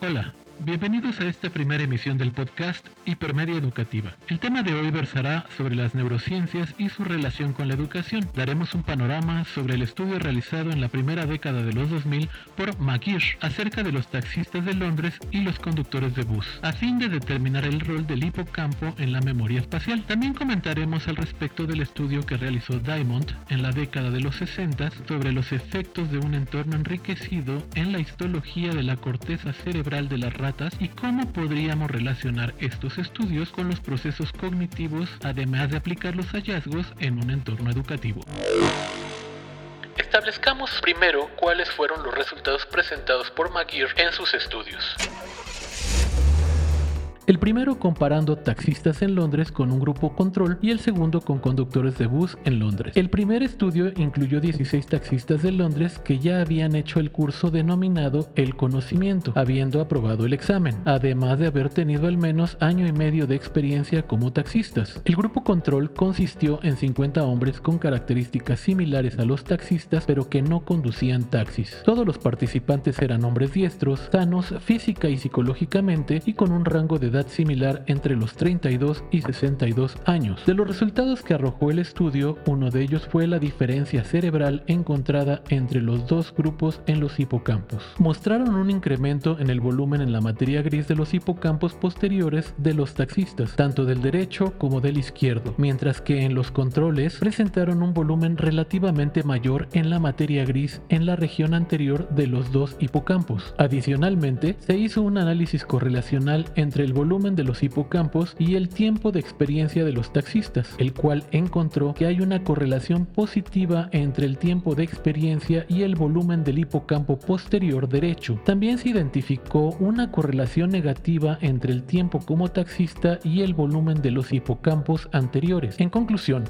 好了。Bienvenidos a esta primera emisión del podcast Hipermedia Educativa. El tema de hoy versará sobre las neurociencias y su relación con la educación. Daremos un panorama sobre el estudio realizado en la primera década de los 2000 por McGeer acerca de los taxistas de Londres y los conductores de bus, a fin de determinar el rol del hipocampo en la memoria espacial. También comentaremos al respecto del estudio que realizó Diamond en la década de los 60 sobre los efectos de un entorno enriquecido en la histología de la corteza cerebral de la y cómo podríamos relacionar estos estudios con los procesos cognitivos, además de aplicar los hallazgos en un entorno educativo. Establezcamos primero cuáles fueron los resultados presentados por McGeer en sus estudios. El primero comparando taxistas en Londres con un grupo control y el segundo con conductores de bus en Londres. El primer estudio incluyó 16 taxistas de Londres que ya habían hecho el curso denominado El Conocimiento, habiendo aprobado el examen, además de haber tenido al menos año y medio de experiencia como taxistas. El grupo control consistió en 50 hombres con características similares a los taxistas pero que no conducían taxis. Todos los participantes eran hombres diestros, sanos física y psicológicamente y con un rango de edad similar entre los 32 y 62 años. De los resultados que arrojó el estudio, uno de ellos fue la diferencia cerebral encontrada entre los dos grupos en los hipocampos. Mostraron un incremento en el volumen en la materia gris de los hipocampos posteriores de los taxistas, tanto del derecho como del izquierdo, mientras que en los controles presentaron un volumen relativamente mayor en la materia gris en la región anterior de los dos hipocampos. Adicionalmente, se hizo un análisis correlacional entre el volumen volumen de los hipocampos y el tiempo de experiencia de los taxistas, el cual encontró que hay una correlación positiva entre el tiempo de experiencia y el volumen del hipocampo posterior derecho. También se identificó una correlación negativa entre el tiempo como taxista y el volumen de los hipocampos anteriores. En conclusión,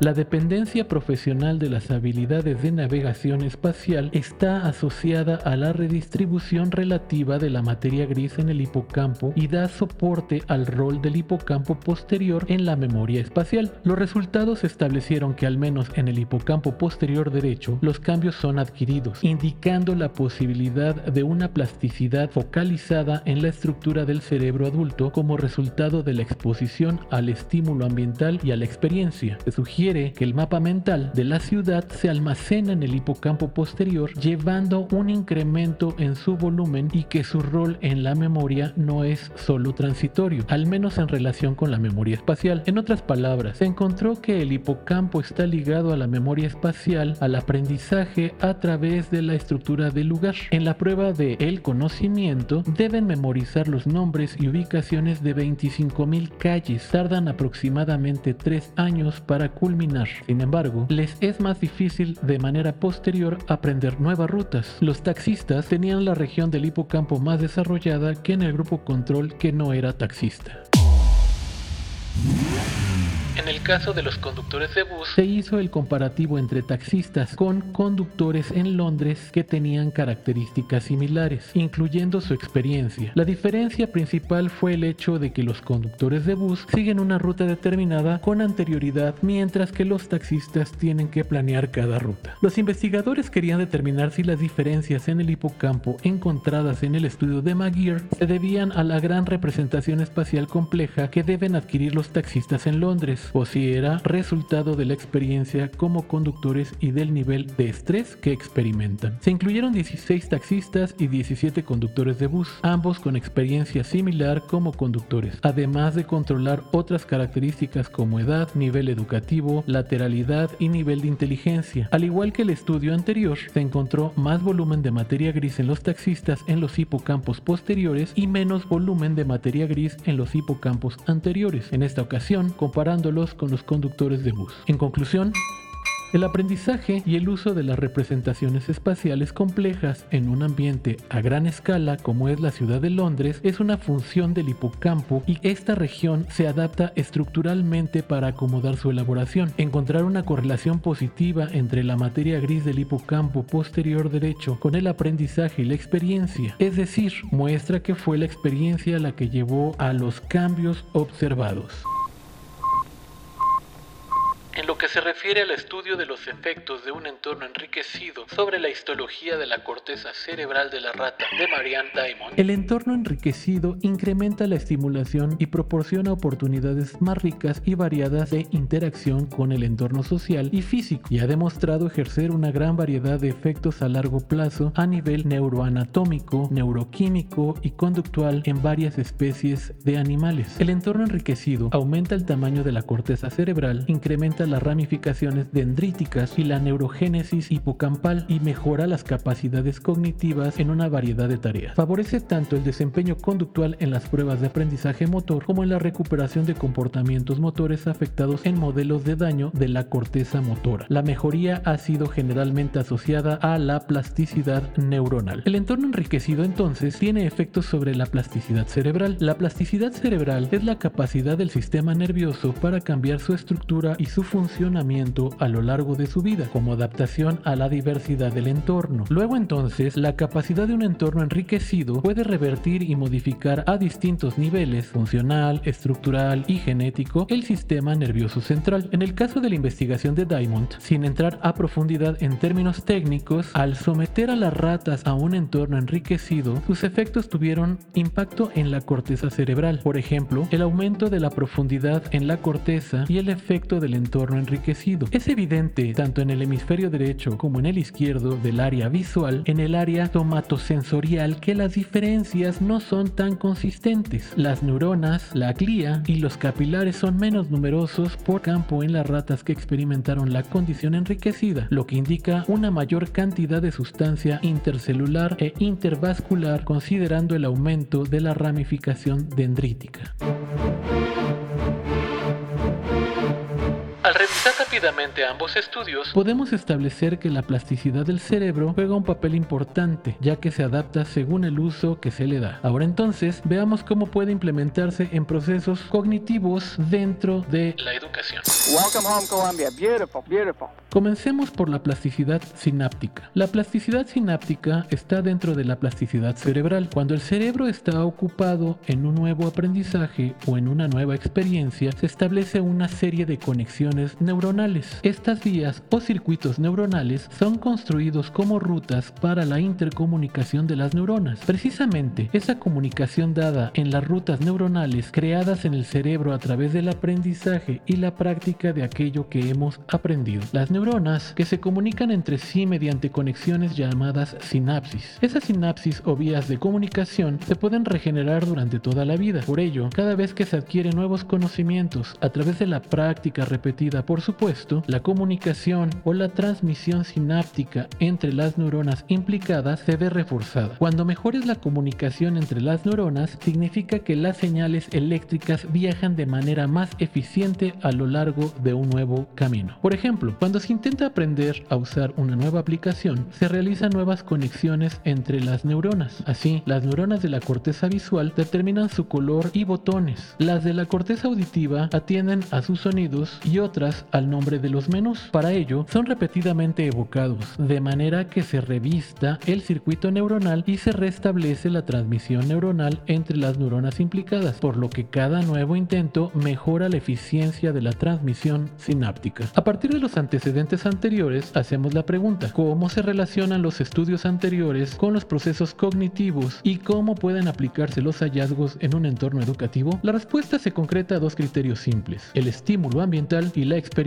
la dependencia profesional de las habilidades de navegación espacial está asociada a la redistribución relativa de la materia gris en el hipocampo y da soporte al rol del hipocampo posterior en la memoria espacial. Los resultados establecieron que al menos en el hipocampo posterior derecho los cambios son adquiridos, indicando la posibilidad de una plasticidad focalizada en la estructura del cerebro adulto como resultado de la exposición al estímulo ambiental y a la experiencia. Se sugiere que el mapa mental de la ciudad se almacena en el hipocampo posterior, llevando un incremento en su volumen y que su rol en la memoria no es solo transitorio, al menos en relación con la memoria espacial. En otras palabras, se encontró que el hipocampo está ligado a la memoria espacial, al aprendizaje a través de la estructura del lugar. En la prueba de el conocimiento, deben memorizar los nombres y ubicaciones de 25.000 calles. Tardan aproximadamente 3 años para culminar sin embargo, les es más difícil de manera posterior aprender nuevas rutas. Los taxistas tenían la región del hipocampo más desarrollada que en el grupo control que no era taxista. En el caso de los conductores de bus, se hizo el comparativo entre taxistas con conductores en Londres que tenían características similares, incluyendo su experiencia. La diferencia principal fue el hecho de que los conductores de bus siguen una ruta determinada con anterioridad, mientras que los taxistas tienen que planear cada ruta. Los investigadores querían determinar si las diferencias en el hipocampo encontradas en el estudio de McGeer se debían a la gran representación espacial compleja que deben adquirir los taxistas en Londres o si era resultado de la experiencia como conductores y del nivel de estrés que experimentan. Se incluyeron 16 taxistas y 17 conductores de bus, ambos con experiencia similar como conductores, además de controlar otras características como edad, nivel educativo, lateralidad y nivel de inteligencia. Al igual que el estudio anterior, se encontró más volumen de materia gris en los taxistas en los hipocampos posteriores y menos volumen de materia gris en los hipocampos anteriores. En esta ocasión, comparándolos con los conductores de bus. En conclusión, el aprendizaje y el uso de las representaciones espaciales complejas en un ambiente a gran escala como es la ciudad de Londres es una función del hipocampo y esta región se adapta estructuralmente para acomodar su elaboración. Encontrar una correlación positiva entre la materia gris del hipocampo posterior derecho con el aprendizaje y la experiencia, es decir, muestra que fue la experiencia la que llevó a los cambios observados. En lo que se refiere al estudio de los efectos de un entorno enriquecido sobre la histología de la corteza cerebral de la rata de Marianne Diamond. El entorno enriquecido incrementa la estimulación y proporciona oportunidades más ricas y variadas de interacción con el entorno social y físico y ha demostrado ejercer una gran variedad de efectos a largo plazo a nivel neuroanatómico, neuroquímico y conductual en varias especies de animales. El entorno enriquecido aumenta el tamaño de la corteza cerebral, incrementa las ramificaciones dendríticas y la neurogénesis hipocampal y mejora las capacidades cognitivas en una variedad de tareas. Favorece tanto el desempeño conductual en las pruebas de aprendizaje motor como en la recuperación de comportamientos motores afectados en modelos de daño de la corteza motora. La mejoría ha sido generalmente asociada a la plasticidad neuronal. El entorno enriquecido entonces tiene efectos sobre la plasticidad cerebral. La plasticidad cerebral es la capacidad del sistema nervioso para cambiar su estructura y su a lo largo de su vida, como adaptación a la diversidad del entorno. Luego entonces, la capacidad de un entorno enriquecido puede revertir y modificar a distintos niveles, funcional, estructural y genético, el sistema nervioso central. En el caso de la investigación de Diamond, sin entrar a profundidad en términos técnicos, al someter a las ratas a un entorno enriquecido, sus efectos tuvieron impacto en la corteza cerebral. Por ejemplo, el aumento de la profundidad en la corteza y el efecto del entorno enriquecido. Es evidente, tanto en el hemisferio derecho como en el izquierdo del área visual, en el área tomatosensorial, que las diferencias no son tan consistentes. Las neuronas, la glía y los capilares son menos numerosos por campo en las ratas que experimentaron la condición enriquecida, lo que indica una mayor cantidad de sustancia intercelular e intervascular considerando el aumento de la ramificación dendrítica. Al revisar rápidamente ambos estudios, podemos establecer que la plasticidad del cerebro juega un papel importante, ya que se adapta según el uso que se le da. Ahora entonces, veamos cómo puede implementarse en procesos cognitivos dentro de la educación. Welcome home, Columbia. Beautiful, beautiful. Comencemos por la plasticidad sináptica. La plasticidad sináptica está dentro de la plasticidad cerebral. Cuando el cerebro está ocupado en un nuevo aprendizaje o en una nueva experiencia, se establece una serie de conexiones neuronales. Estas vías o circuitos neuronales son construidos como rutas para la intercomunicación de las neuronas. Precisamente, esa comunicación dada en las rutas neuronales creadas en el cerebro a través del aprendizaje y la práctica de aquello que hemos aprendido. Las neuronas que se comunican entre sí mediante conexiones llamadas sinapsis. Esas sinapsis o vías de comunicación se pueden regenerar durante toda la vida. Por ello, cada vez que se adquieren nuevos conocimientos a través de la práctica repetida, por supuesto, la comunicación o la transmisión sináptica entre las neuronas implicadas se ve reforzada. Cuando mejor es la comunicación entre las neuronas, significa que las señales eléctricas viajan de manera más eficiente a lo largo de un nuevo camino. Por ejemplo, cuando se intenta aprender a usar una nueva aplicación, se realizan nuevas conexiones entre las neuronas. Así, las neuronas de la corteza visual determinan su color y botones. Las de la corteza auditiva atienden a sus sonidos y otras al nombre de los menús. Para ello, son repetidamente evocados, de manera que se revista el circuito neuronal y se restablece la transmisión neuronal entre las neuronas implicadas, por lo que cada nuevo intento mejora la eficiencia de la transmisión sináptica. A partir de los antecedentes anteriores, hacemos la pregunta, ¿cómo se relacionan los estudios anteriores con los procesos cognitivos y cómo pueden aplicarse los hallazgos en un entorno educativo? La respuesta se concreta a dos criterios simples, el estímulo ambiental y la experiencia.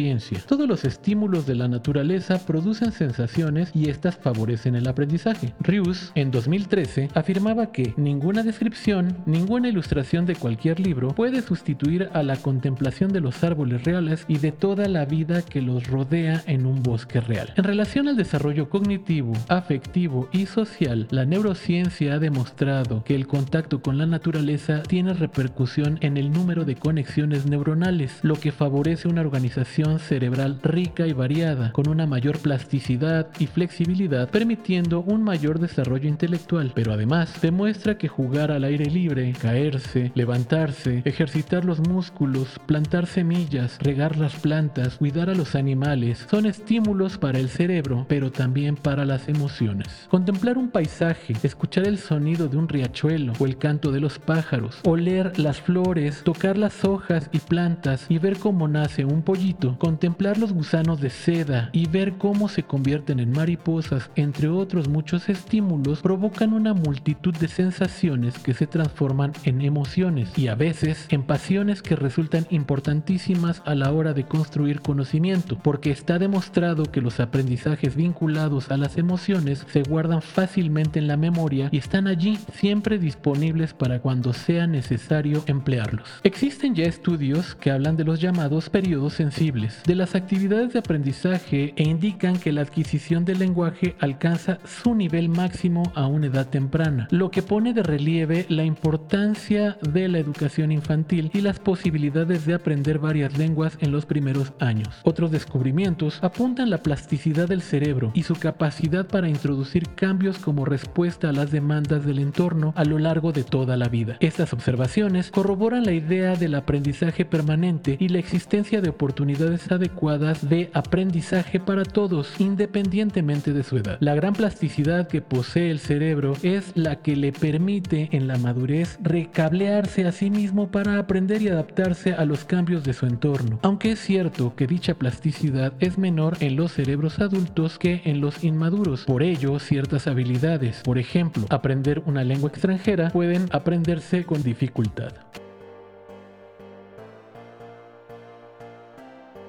Todos los estímulos de la naturaleza producen sensaciones y estas favorecen el aprendizaje. Rius, en 2013, afirmaba que ninguna descripción, ninguna ilustración de cualquier libro puede sustituir a la contemplación de los árboles reales y de toda la vida que los rodea en un bosque real. En relación al desarrollo cognitivo, afectivo y social, la neurociencia ha demostrado que el contacto con la naturaleza tiene repercusión en el número de conexiones neuronales, lo que favorece una organización cerebral rica y variada, con una mayor plasticidad y flexibilidad, permitiendo un mayor desarrollo intelectual, pero además demuestra que jugar al aire libre, caerse, levantarse, ejercitar los músculos, plantar semillas, regar las plantas, cuidar a los animales, son estímulos para el cerebro, pero también para las emociones. Contemplar un paisaje, escuchar el sonido de un riachuelo o el canto de los pájaros, oler las flores, tocar las hojas y plantas y ver cómo nace un pollito contemplar los gusanos de seda y ver cómo se convierten en mariposas, entre otros muchos estímulos, provocan una multitud de sensaciones que se transforman en emociones y a veces en pasiones que resultan importantísimas a la hora de construir conocimiento, porque está demostrado que los aprendizajes vinculados a las emociones se guardan fácilmente en la memoria y están allí siempre disponibles para cuando sea necesario emplearlos. Existen ya estudios que hablan de los llamados periodos sensibles, de las actividades de aprendizaje e indican que la adquisición del lenguaje alcanza su nivel máximo a una edad temprana, lo que pone de relieve la importancia de la educación infantil y las posibilidades de aprender varias lenguas en los primeros años. Otros descubrimientos apuntan la plasticidad del cerebro y su capacidad para introducir cambios como respuesta a las demandas del entorno a lo largo de toda la vida. Estas observaciones corroboran la idea del aprendizaje permanente y la existencia de oportunidades adecuadas de aprendizaje para todos, independientemente de su edad. La gran plasticidad que posee el cerebro es la que le permite en la madurez recablearse a sí mismo para aprender y adaptarse a los cambios de su entorno, aunque es cierto que dicha plasticidad es menor en los cerebros adultos que en los inmaduros. Por ello, ciertas habilidades, por ejemplo, aprender una lengua extranjera, pueden aprenderse con dificultad.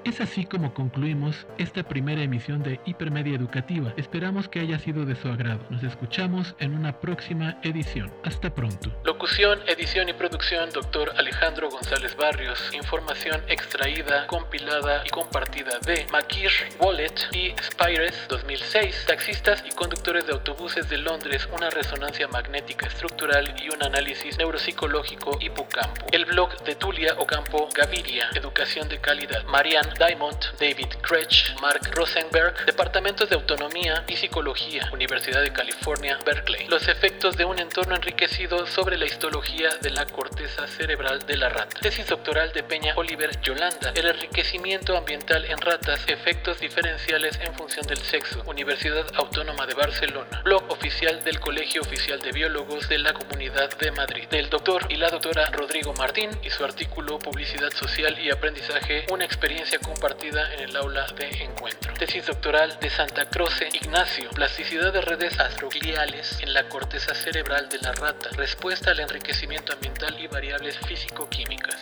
Es así como concluimos esta primera emisión de Hipermedia Educativa. Esperamos que haya sido de su agrado. Nos escuchamos en una próxima edición. Hasta pronto. Locución, edición y producción, doctor Alejandro González Barrios. Información extraída, compilada y compartida de Makir Wallet y Spires 2006. Taxistas y conductores de autobuses de Londres, una resonancia magnética estructural y un análisis neuropsicológico hipocampo. El blog de Tulia Ocampo Gaviria, educación de calidad. Marianne Diamond, David Kretsch, Mark Rosenberg, Departamentos de Autonomía y Psicología, Universidad de California, Berkeley. Los efectos de un entorno enriquecido sobre la histología de la corteza cerebral de la rata. Tesis doctoral de Peña Oliver Yolanda, El enriquecimiento ambiental en ratas, efectos diferenciales en función del sexo, Universidad Autónoma de Barcelona. Blog oficial del Colegio Oficial de Biólogos de la Comunidad de Madrid. Del doctor y la doctora Rodrigo Martín y su artículo Publicidad Social y Aprendizaje, una experiencia compartida en el aula de encuentro. Tesis doctoral de Santa Croce Ignacio, plasticidad de redes astrogliales en la corteza cerebral de la rata, respuesta al enriquecimiento ambiental y variables físico-químicas.